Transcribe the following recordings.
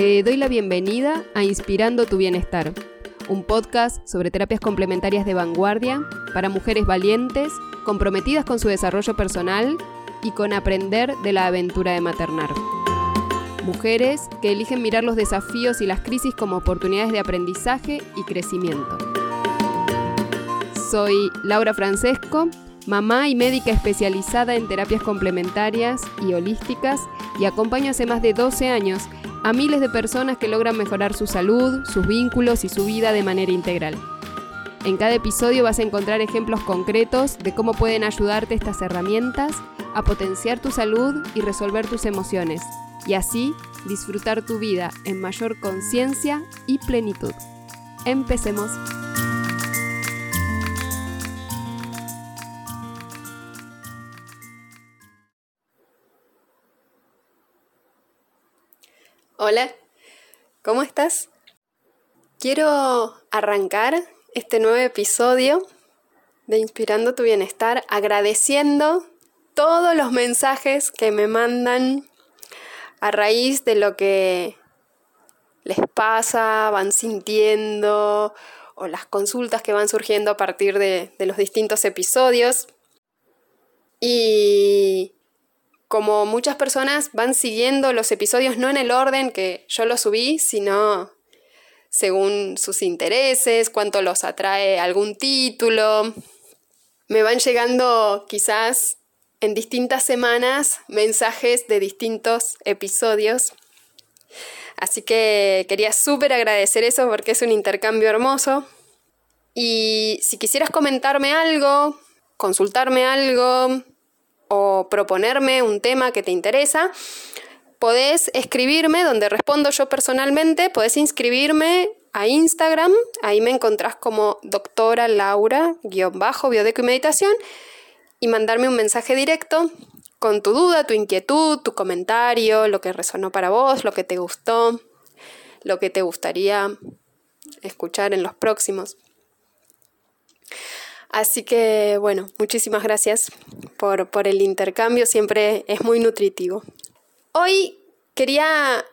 Te doy la bienvenida a Inspirando tu Bienestar, un podcast sobre terapias complementarias de vanguardia para mujeres valientes, comprometidas con su desarrollo personal y con aprender de la aventura de maternar. Mujeres que eligen mirar los desafíos y las crisis como oportunidades de aprendizaje y crecimiento. Soy Laura Francesco, mamá y médica especializada en terapias complementarias y holísticas y acompaño hace más de 12 años a miles de personas que logran mejorar su salud, sus vínculos y su vida de manera integral. En cada episodio vas a encontrar ejemplos concretos de cómo pueden ayudarte estas herramientas a potenciar tu salud y resolver tus emociones, y así disfrutar tu vida en mayor conciencia y plenitud. Empecemos. Hola, ¿cómo estás? Quiero arrancar este nuevo episodio de Inspirando tu Bienestar agradeciendo todos los mensajes que me mandan a raíz de lo que les pasa, van sintiendo o las consultas que van surgiendo a partir de, de los distintos episodios. Y como muchas personas van siguiendo los episodios no en el orden que yo los subí, sino según sus intereses, cuánto los atrae algún título. Me van llegando quizás en distintas semanas mensajes de distintos episodios. Así que quería súper agradecer eso porque es un intercambio hermoso. Y si quisieras comentarme algo, consultarme algo, o proponerme un tema que te interesa, podés escribirme donde respondo yo personalmente, podés inscribirme a Instagram, ahí me encontrás como doctora Laura, guion bajo, biodeco y meditación, y mandarme un mensaje directo con tu duda, tu inquietud, tu comentario, lo que resonó para vos, lo que te gustó, lo que te gustaría escuchar en los próximos. Así que bueno, muchísimas gracias por, el intercambio, siempre es muy nutritivo. Hoy quería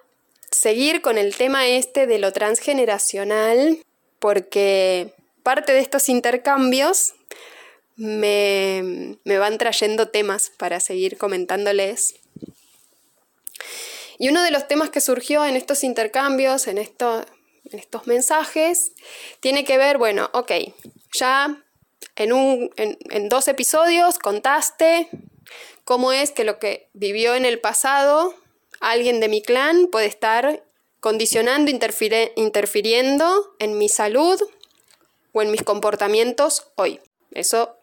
seguir con el tema este de lo transgeneracional porque parte de estos intercambios me, van trayendo temas para seguir comentándoles. Y uno de los temas que surgió en estos intercambios, en, en estos mensajes, tiene que ver, bueno, ok, ya en, un, en, dos episodios contaste cómo es que lo que vivió en el pasado alguien de mi clan puede estar condicionando, interfiriendo en mi salud o en mis comportamientos hoy. Eso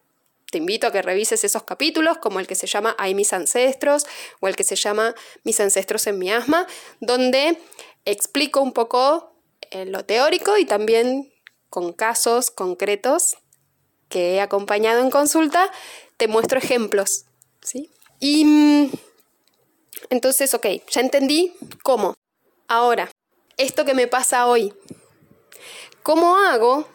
te invito a que revises esos capítulos, como el que se llama Hay mis ancestros o el que se llama Mis ancestros en mi asma, donde explico un poco en lo teórico y también con casos concretos que he acompañado en consulta, te muestro ejemplos. ¿sí? Y mm, entonces, ok, ya entendí cómo. Ahora, esto que me pasa hoy, ¿cómo hago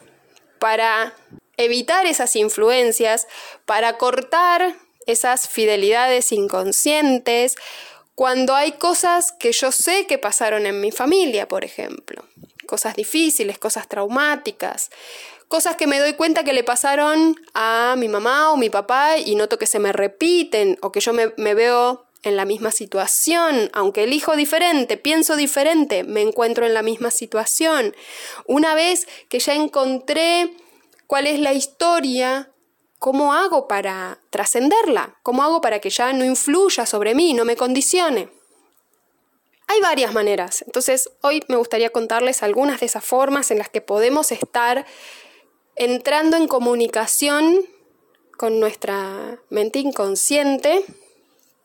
para evitar esas influencias, para cortar esas fidelidades inconscientes, cuando hay cosas que yo sé que pasaron en mi familia, por ejemplo, cosas difíciles, cosas traumáticas, cosas que me doy cuenta que le pasaron a mi mamá o mi papá y noto que se me repiten o que yo me, veo en la misma situación, aunque elijo diferente, pienso diferente, me encuentro en la misma situación. Una vez que ya encontré cuál es la historia, ¿cómo hago para trascenderla? ¿Cómo hago para que ya no influya sobre mí, no me condicione? Hay varias maneras, entonces hoy me gustaría contarles algunas de esas formas en las que podemos estar entrando en comunicación con nuestra mente inconsciente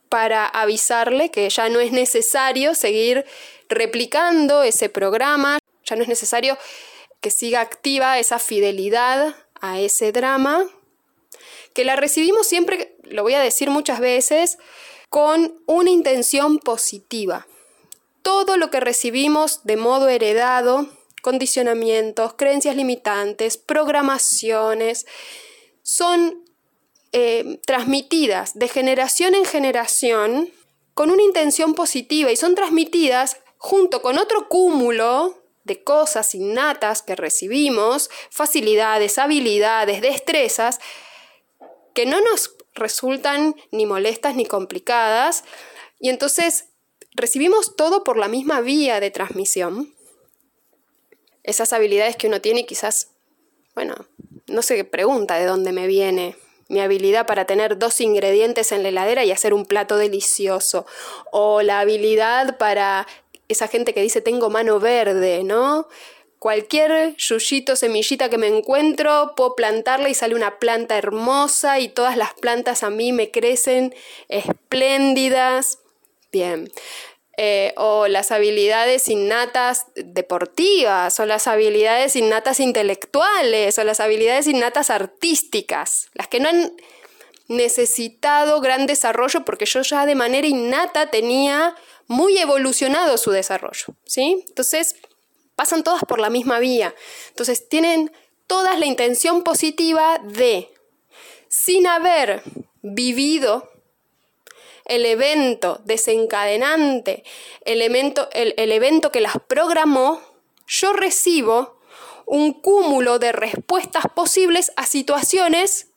para avisarle que ya no es necesario seguir replicando ese programa, ya no es necesario que siga activa esa fidelidad a ese drama, que la recibimos siempre, lo voy a decir muchas veces, con una intención positiva. Todo lo que recibimos de modo heredado condicionamientos, creencias limitantes, programaciones, son eh, transmitidas de generación en generación con una intención positiva y son transmitidas junto con otro cúmulo de cosas innatas que recibimos, facilidades, habilidades, destrezas, que no nos resultan ni molestas ni complicadas, y entonces recibimos todo por la misma vía de transmisión. Esas habilidades que uno tiene quizás, bueno, no se pregunta de dónde me viene mi habilidad para tener dos ingredientes en la heladera y hacer un plato delicioso, o la habilidad para esa gente que dice tengo mano verde, ¿no? Cualquier yuyito, semillita que me encuentro, puedo plantarla y sale una planta hermosa y todas las plantas a mí me crecen espléndidas. Bien. Eh, o las habilidades innatas deportivas, o las habilidades innatas intelectuales, o las habilidades innatas artísticas, las que no han necesitado gran desarrollo porque yo ya de manera innata tenía muy evolucionado su desarrollo, ¿sí? Entonces, pasan todas por la misma vía. Entonces, tienen todas la intención positiva de, sin haber vivido el evento desencadenante, el, el evento que las programó, yo recibo un cúmulo de respuestas posibles a situaciones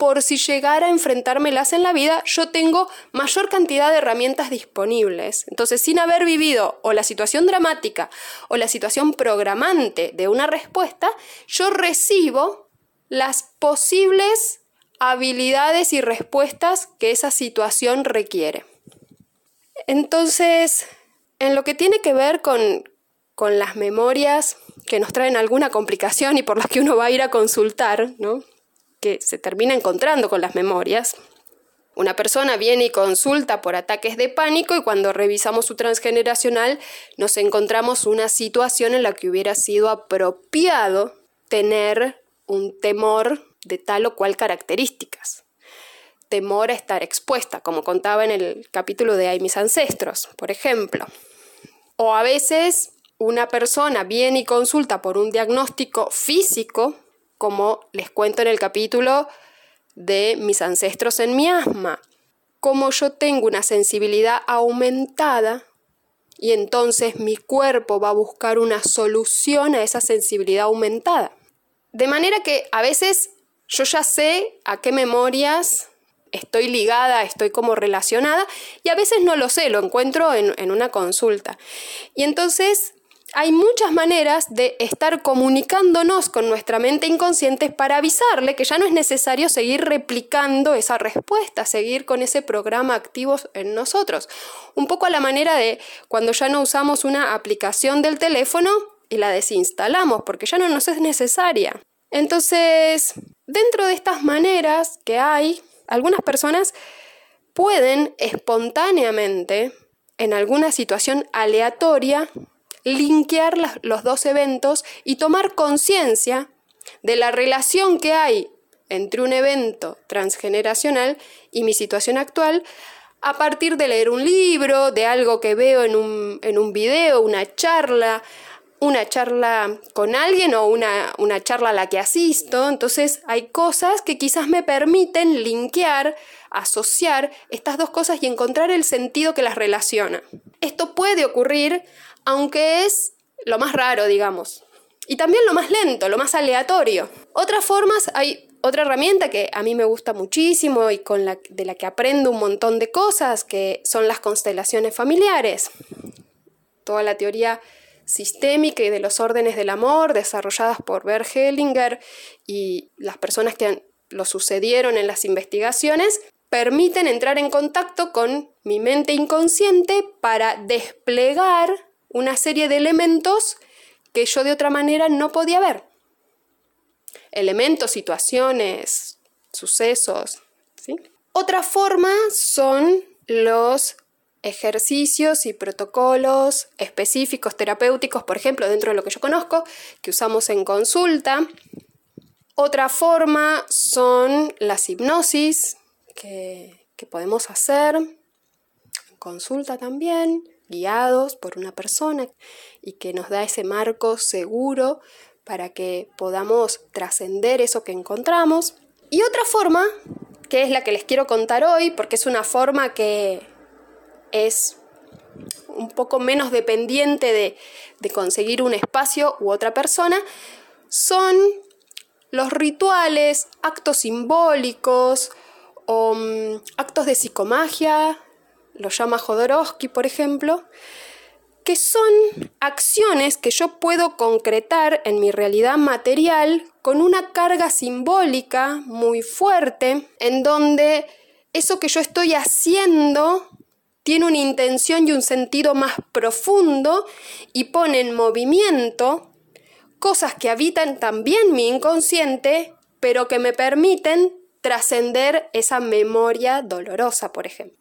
por si llegara a enfrentármelas en la vida, yo tengo mayor cantidad de herramientas disponibles. Entonces, sin haber vivido o la situación dramática o la situación programante de una respuesta, yo recibo las posibles habilidades y respuestas que esa situación requiere. Entonces, en lo que tiene que ver con, con las memorias que nos traen alguna complicación y por las que uno va a ir a consultar, ¿no? que se termina encontrando con las memorias. Una persona viene y consulta por ataques de pánico y cuando revisamos su transgeneracional nos encontramos una situación en la que hubiera sido apropiado tener un temor de tal o cual características. Temor a estar expuesta, como contaba en el capítulo de Ay mis ancestros, por ejemplo. O a veces una persona viene y consulta por un diagnóstico físico como les cuento en el capítulo de mis ancestros en mi asma. Como yo tengo una sensibilidad aumentada y entonces mi cuerpo va a buscar una solución a esa sensibilidad aumentada. De manera que a veces yo ya sé a qué memorias estoy ligada, estoy como relacionada, y a veces no lo sé, lo encuentro en, en una consulta. Y entonces hay muchas maneras de estar comunicándonos con nuestra mente inconsciente para avisarle que ya no es necesario seguir replicando esa respuesta, seguir con ese programa activo en nosotros. Un poco a la manera de cuando ya no usamos una aplicación del teléfono y la desinstalamos porque ya no nos es necesaria. Entonces, dentro de estas maneras que hay, algunas personas pueden espontáneamente, en alguna situación aleatoria, linkear los dos eventos y tomar conciencia de la relación que hay entre un evento transgeneracional y mi situación actual a partir de leer un libro, de algo que veo en un, en un video, una charla, una charla con alguien o una, una, charla a la que asisto. Entonces hay cosas que quizás me permiten linkear, asociar estas dos cosas y encontrar el sentido que las relaciona. Esto puede ocurrir aunque es lo más raro, digamos. Y también lo más lento, lo más aleatorio. Otras formas, hay otra herramienta que a mí me gusta muchísimo y con la, de la que aprendo un montón de cosas, que son las constelaciones familiares. Toda la teoría sistémica y de los órdenes del amor desarrolladas por Bert Hellinger y las personas que lo sucedieron en las investigaciones permiten entrar en contacto con mi mente inconsciente para desplegar una serie de elementos que yo de otra manera no podía ver. Elementos, situaciones, sucesos. Otra forma son los ejercicios y protocolos específicos terapéuticos, por ejemplo, dentro de lo que yo conozco, que usamos en consulta. Otra forma son las hipnosis que, que podemos hacer en consulta también guiados por una persona y que nos da ese marco seguro para que podamos trascender eso que encontramos. Y otra forma, que es la que les quiero contar hoy, porque es una forma que es un poco menos dependiente de, de conseguir un espacio u otra persona, son los rituales, actos simbólicos o mm, actos de psicomagia, lo llama Jodorowsky, por ejemplo, que son acciones que yo puedo concretar en mi realidad material con una carga simbólica muy fuerte, en donde eso que yo estoy haciendo tiene una intención y un sentido más profundo y pone en movimiento cosas que habitan también mi inconsciente, pero que me permiten trascender esa memoria dolorosa, por ejemplo.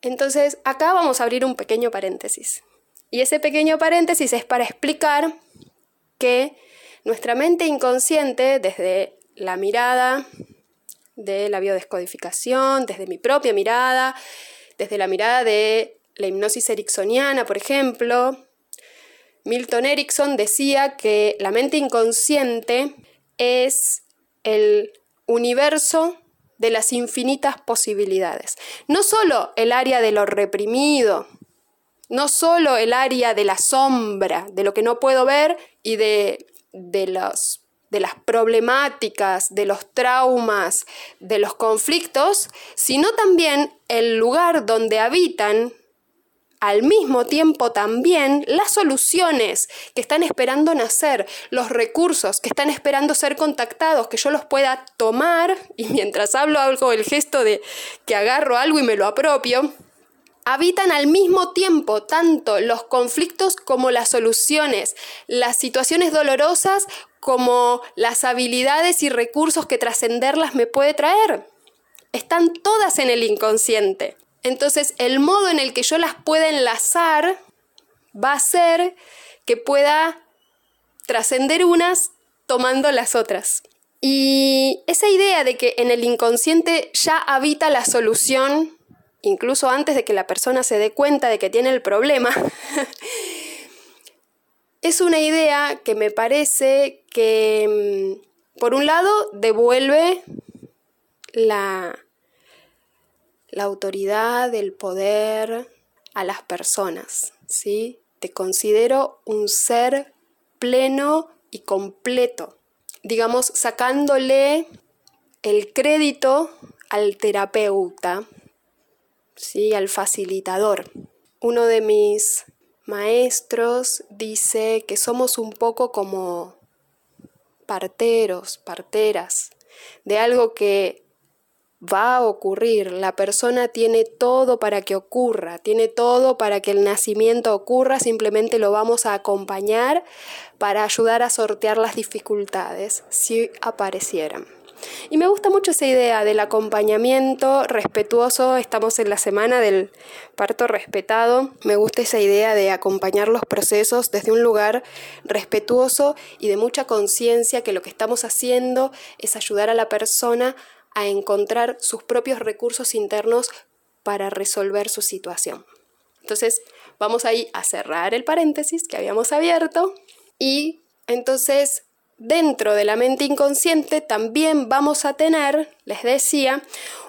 Entonces, acá vamos a abrir un pequeño paréntesis. Y ese pequeño paréntesis es para explicar que nuestra mente inconsciente, desde la mirada de la biodescodificación, desde mi propia mirada, desde la mirada de la hipnosis ericksoniana, por ejemplo, Milton Erickson decía que la mente inconsciente es el universo de las infinitas posibilidades. No solo el área de lo reprimido, no solo el área de la sombra, de lo que no puedo ver y de, de, los, de las problemáticas, de los traumas, de los conflictos, sino también el lugar donde habitan al mismo tiempo también las soluciones que están esperando nacer, los recursos que están esperando ser contactados, que yo los pueda tomar y mientras hablo hago el gesto de que agarro algo y me lo apropio habitan al mismo tiempo tanto los conflictos como las soluciones, las situaciones dolorosas como las habilidades y recursos que trascenderlas me puede traer. Están todas en el inconsciente. Entonces el modo en el que yo las pueda enlazar va a ser que pueda trascender unas tomando las otras. Y esa idea de que en el inconsciente ya habita la solución incluso antes de que la persona se dé cuenta de que tiene el problema, es una idea que me parece que, mm, por un lado, devuelve la, la autoridad, el poder a las personas, ¿sí? Te considero un ser pleno y completo, digamos, sacándole el crédito al terapeuta, ¿sí? al facilitador. Uno de mis maestros dice que somos un poco como parteros, parteras, de algo que va a ocurrir. La persona tiene todo para que ocurra, tiene todo para que el nacimiento ocurra, simplemente lo vamos a acompañar para ayudar a sortear las dificultades si aparecieran. Y me gusta mucho esa idea del acompañamiento respetuoso. Estamos en la semana del parto respetado. Me gusta esa idea de acompañar los procesos desde un lugar respetuoso y de mucha conciencia que lo que estamos haciendo es ayudar a la persona a encontrar sus propios recursos internos para resolver su situación. Entonces, vamos ahí a cerrar el paréntesis que habíamos abierto y entonces dentro de la mente inconsciente también vamos a tener, les decía,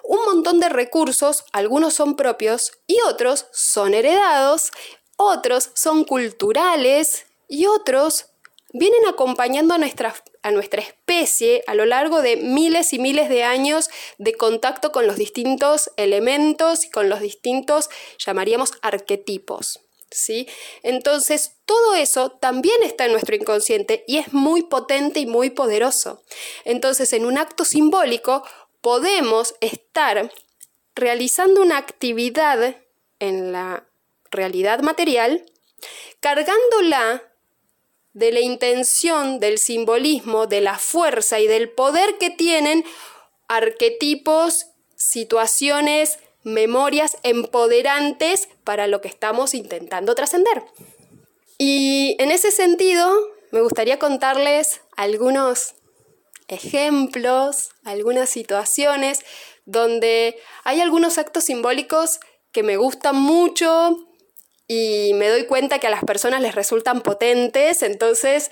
un montón de recursos, algunos son propios y otros son heredados, otros son culturales y otros vienen acompañando a nuestra, a nuestra especie a lo largo de miles y miles de años de contacto con los distintos elementos y con los distintos, llamaríamos, arquetipos. ¿Sí? Entonces, todo eso también está en nuestro inconsciente y es muy potente y muy poderoso. Entonces, en un acto simbólico podemos estar realizando una actividad en la realidad material, cargándola de la intención, del simbolismo, de la fuerza y del poder que tienen arquetipos, situaciones, memorias empoderantes para lo que estamos intentando trascender. Y en ese sentido, me gustaría contarles algunos ejemplos, algunas situaciones donde hay algunos actos simbólicos que me gustan mucho y me doy cuenta que a las personas les resultan potentes, entonces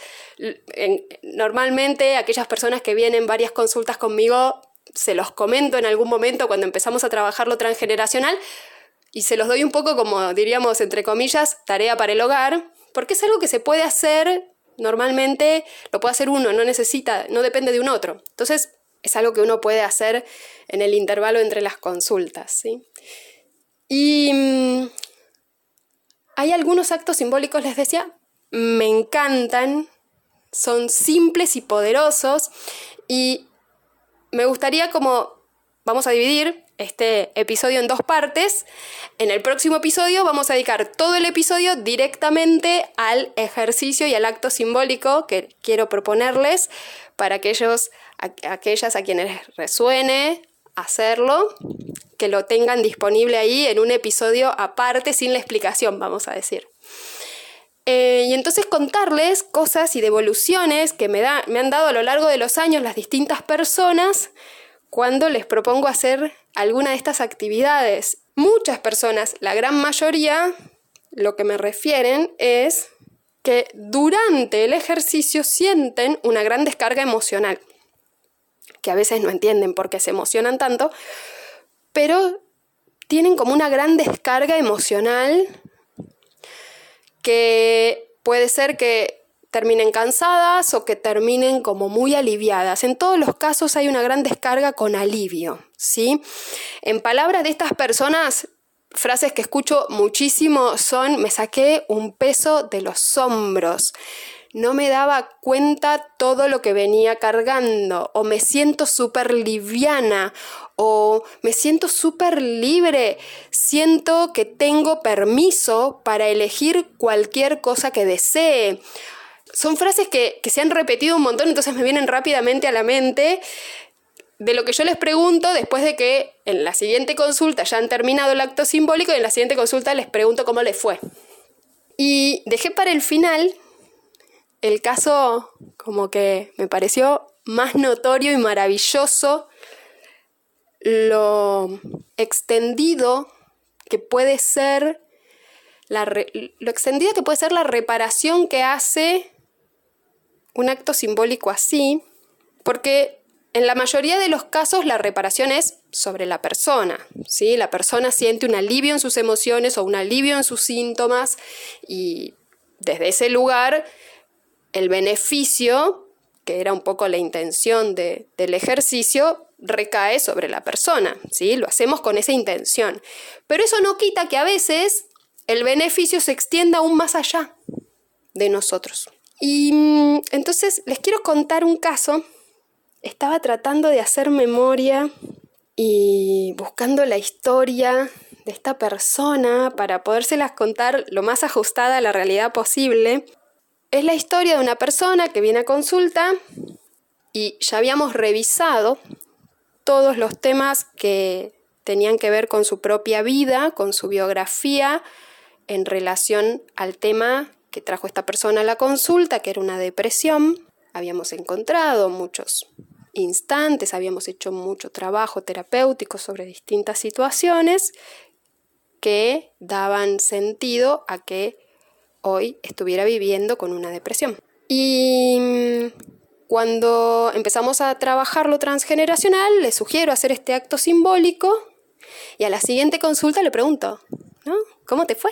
normalmente aquellas personas que vienen varias consultas conmigo se los comento en algún momento cuando empezamos a trabajar lo transgeneracional, y se los doy un poco como diríamos entre comillas, tarea para el hogar, porque es algo que se puede hacer normalmente, lo puede hacer uno, no necesita, no depende de un otro. Entonces, es algo que uno puede hacer en el intervalo entre las consultas. ¿sí? Y mm, hay algunos actos simbólicos, les decía, me encantan, son simples y poderosos y me gustaría como, vamos a dividir este episodio en dos partes. En el próximo episodio vamos a dedicar todo el episodio directamente al ejercicio y al acto simbólico que quiero proponerles para aquellos, aquellas a quienes resuene hacerlo, que lo tengan disponible ahí en un episodio aparte sin la explicación, vamos a decir. Eh, y entonces contarles cosas y devoluciones que me, da, me han dado a lo largo de los años las distintas personas cuando les propongo hacer alguna de estas actividades. Muchas personas, la gran mayoría, lo que me refieren es que durante el ejercicio sienten una gran descarga emocional, que a veces no entienden por qué se emocionan tanto, pero tienen como una gran descarga emocional que puede ser que terminen cansadas o que terminen como muy aliviadas. En todos los casos hay una gran descarga con alivio, ¿sí? En palabras de estas personas, frases que escucho muchísimo son me saqué un peso de los hombros no me daba cuenta todo lo que venía cargando, o me siento súper liviana, o me siento súper libre, siento que tengo permiso para elegir cualquier cosa que desee. Son frases que, se han repetido un montón, entonces me vienen rápidamente a la mente de lo que yo les pregunto después de que en la siguiente consulta ya han terminado el acto simbólico y en la siguiente consulta les pregunto cómo les fue. Y dejé para el final el caso como que me pareció más notorio y maravilloso lo extendido que puede ser la lo extendido que puede ser la reparación que hace un acto simbólico así, porque en la mayoría de los casos la reparación es sobre la persona, ¿sí? La persona siente un alivio en sus emociones o un alivio en sus síntomas y desde ese lugar el beneficio, que era un poco la intención del ejercicio, recae sobre la persona, ¿sí? Lo hacemos con esa intención. Pero eso no quita que a veces el beneficio se extienda aún más allá de nosotros. Y mm, entonces les quiero contar un caso. Estaba tratando de hacer memoria y buscando la historia de esta persona para podérselas contar lo más ajustada a la realidad posible. Es la historia de una persona que viene a consulta y ya habíamos revisado todos los temas que tenían que ver con su propia vida, con su biografía, en relación al tema que trajo esta persona a la consulta, que era una depresión. Habíamos encontrado muchos instantes, habíamos hecho mucho trabajo terapéutico sobre distintas situaciones que daban sentido a que hoy estuviera viviendo con una depresión. Y mm, cuando empezamos a trabajar lo transgeneracional, le sugiero hacer este acto simbólico y a la siguiente consulta le pregunto, ¿no? ¿Cómo te fue?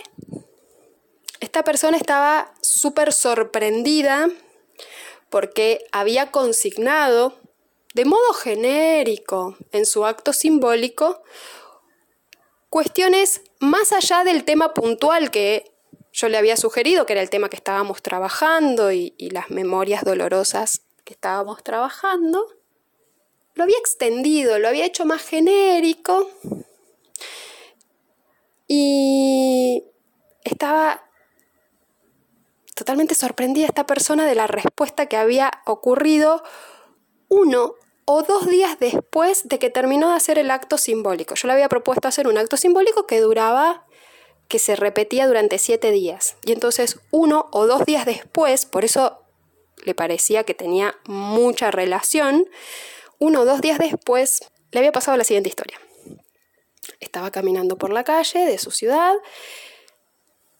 Esta persona estaba súper sorprendida porque había consignado de modo genérico en su acto simbólico cuestiones más allá del tema puntual que yo le había sugerido, que era el tema que estábamos trabajando y, las memorias dolorosas que estábamos trabajando, lo había extendido, lo había hecho más genérico y estaba totalmente sorprendida esta persona de la respuesta que había ocurrido uno o dos días después de que terminó de hacer el acto simbólico. Yo le había propuesto hacer un acto simbólico que duraba que se repetía durante siete días. Y entonces uno o dos días después, por eso le parecía que tenía mucha relación, uno o dos días después le había pasado la siguiente historia. Estaba caminando por la calle de su ciudad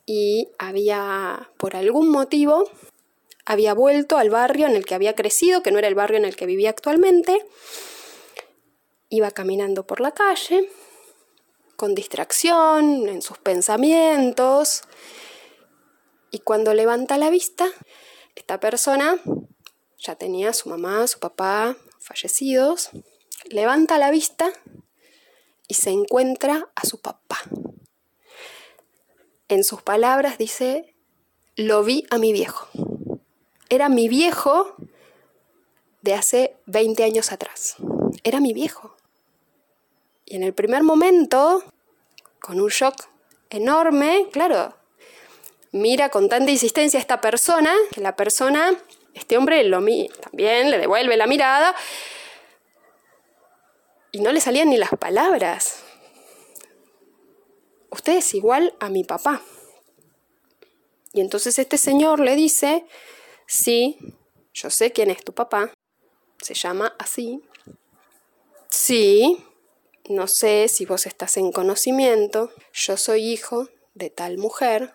y había, por algún motivo, había vuelto al barrio en el que había crecido, que no era el barrio en el que vivía actualmente. Iba caminando por la calle con distracción, en sus pensamientos. Y cuando levanta la vista, esta persona ya tenía a su mamá, su papá fallecidos, levanta la vista y se encuentra a su papá. En sus palabras dice, lo vi a mi viejo. Era mi viejo de hace 20 años atrás. Era mi viejo. Y en el primer momento, con un shock enorme, claro, mira con tanta insistencia a esta persona, que la persona, este hombre lo también le devuelve la mirada y no le salían ni las palabras. Usted es igual a mi papá. Y entonces este señor le dice, sí, yo sé quién es tu papá, se llama así. Sí, no sé si vos estás en conocimiento, yo soy hijo de tal mujer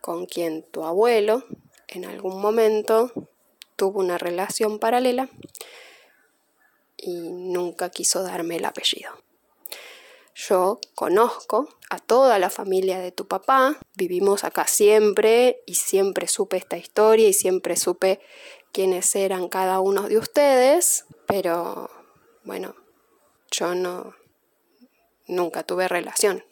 con quien tu abuelo en algún momento tuvo una relación paralela y nunca quiso darme el apellido. Yo conozco a toda la familia de tu papá, vivimos acá siempre y siempre supe esta historia y siempre supe quiénes eran cada uno de ustedes, pero bueno, yo no, nunca tuve relación.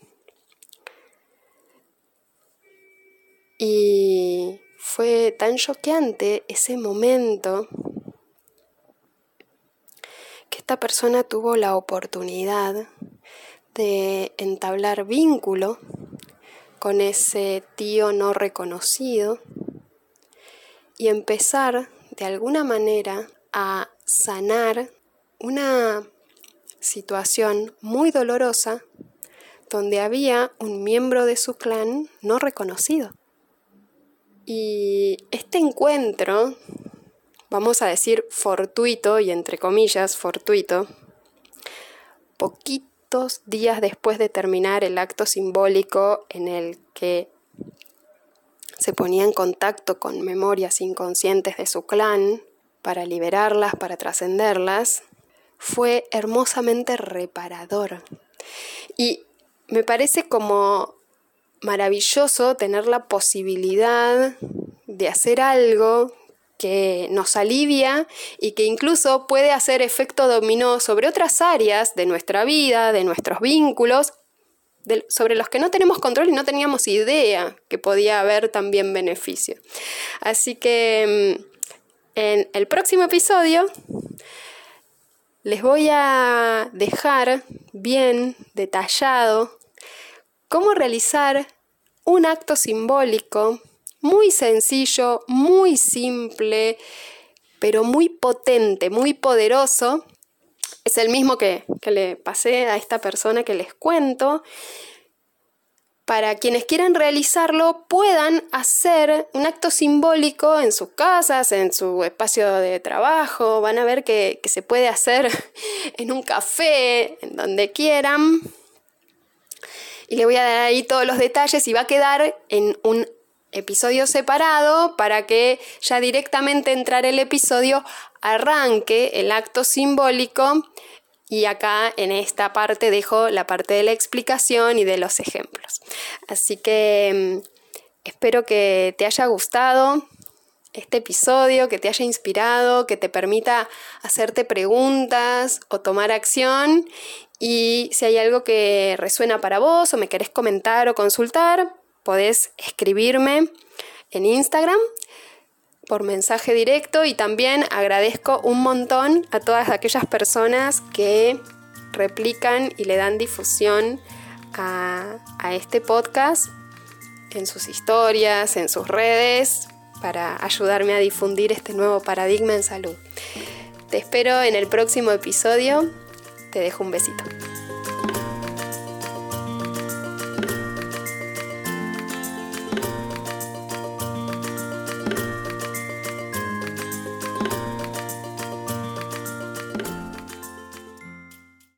Y fue tan choqueante ese momento que esta persona tuvo la oportunidad de entablar vínculo con ese tío no reconocido y empezar de alguna manera a sanar una situación muy dolorosa donde había un miembro de su clan no reconocido. Y este encuentro, vamos a decir fortuito y entre comillas fortuito, poquitos días después de terminar el acto simbólico en el que se ponía en contacto con memorias inconscientes de su clan para liberarlas, para trascenderlas, fue hermosamente reparador. Y me parece como maravilloso tener la posibilidad de hacer algo que nos alivia y que incluso puede hacer efecto dominó sobre otras áreas de nuestra vida, de nuestros vínculos, sobre los que no tenemos control y no teníamos idea que podía haber también beneficio. Así que mm, en el próximo episodio les voy a dejar bien detallado cómo realizar un acto simbólico muy sencillo, muy simple, pero muy potente, muy poderoso. Es el mismo que, que le pasé a esta persona que les cuento para quienes quieran realizarlo puedan hacer un acto simbólico en sus casas, en su espacio de trabajo. Van a ver que, se puede hacer en un café, en donde quieran. Y le voy a dar ahí todos los detalles y va a quedar en un episodio separado para que ya directamente entrar el episodio arranque el acto simbólico y acá en esta parte dejo la parte de la explicación y de los ejemplos. Así que mm, espero que te haya gustado este episodio, que te haya inspirado, que te permita hacerte preguntas o tomar acción. Y si hay algo que resuena para vos o me querés comentar o consultar, podés escribirme en Instagram por mensaje directo y también agradezco un montón a todas aquellas personas que replican y le dan difusión a, este podcast en sus historias, en sus redes, para ayudarme a difundir este nuevo paradigma en salud. Te espero en el próximo episodio. Te dejo un besito.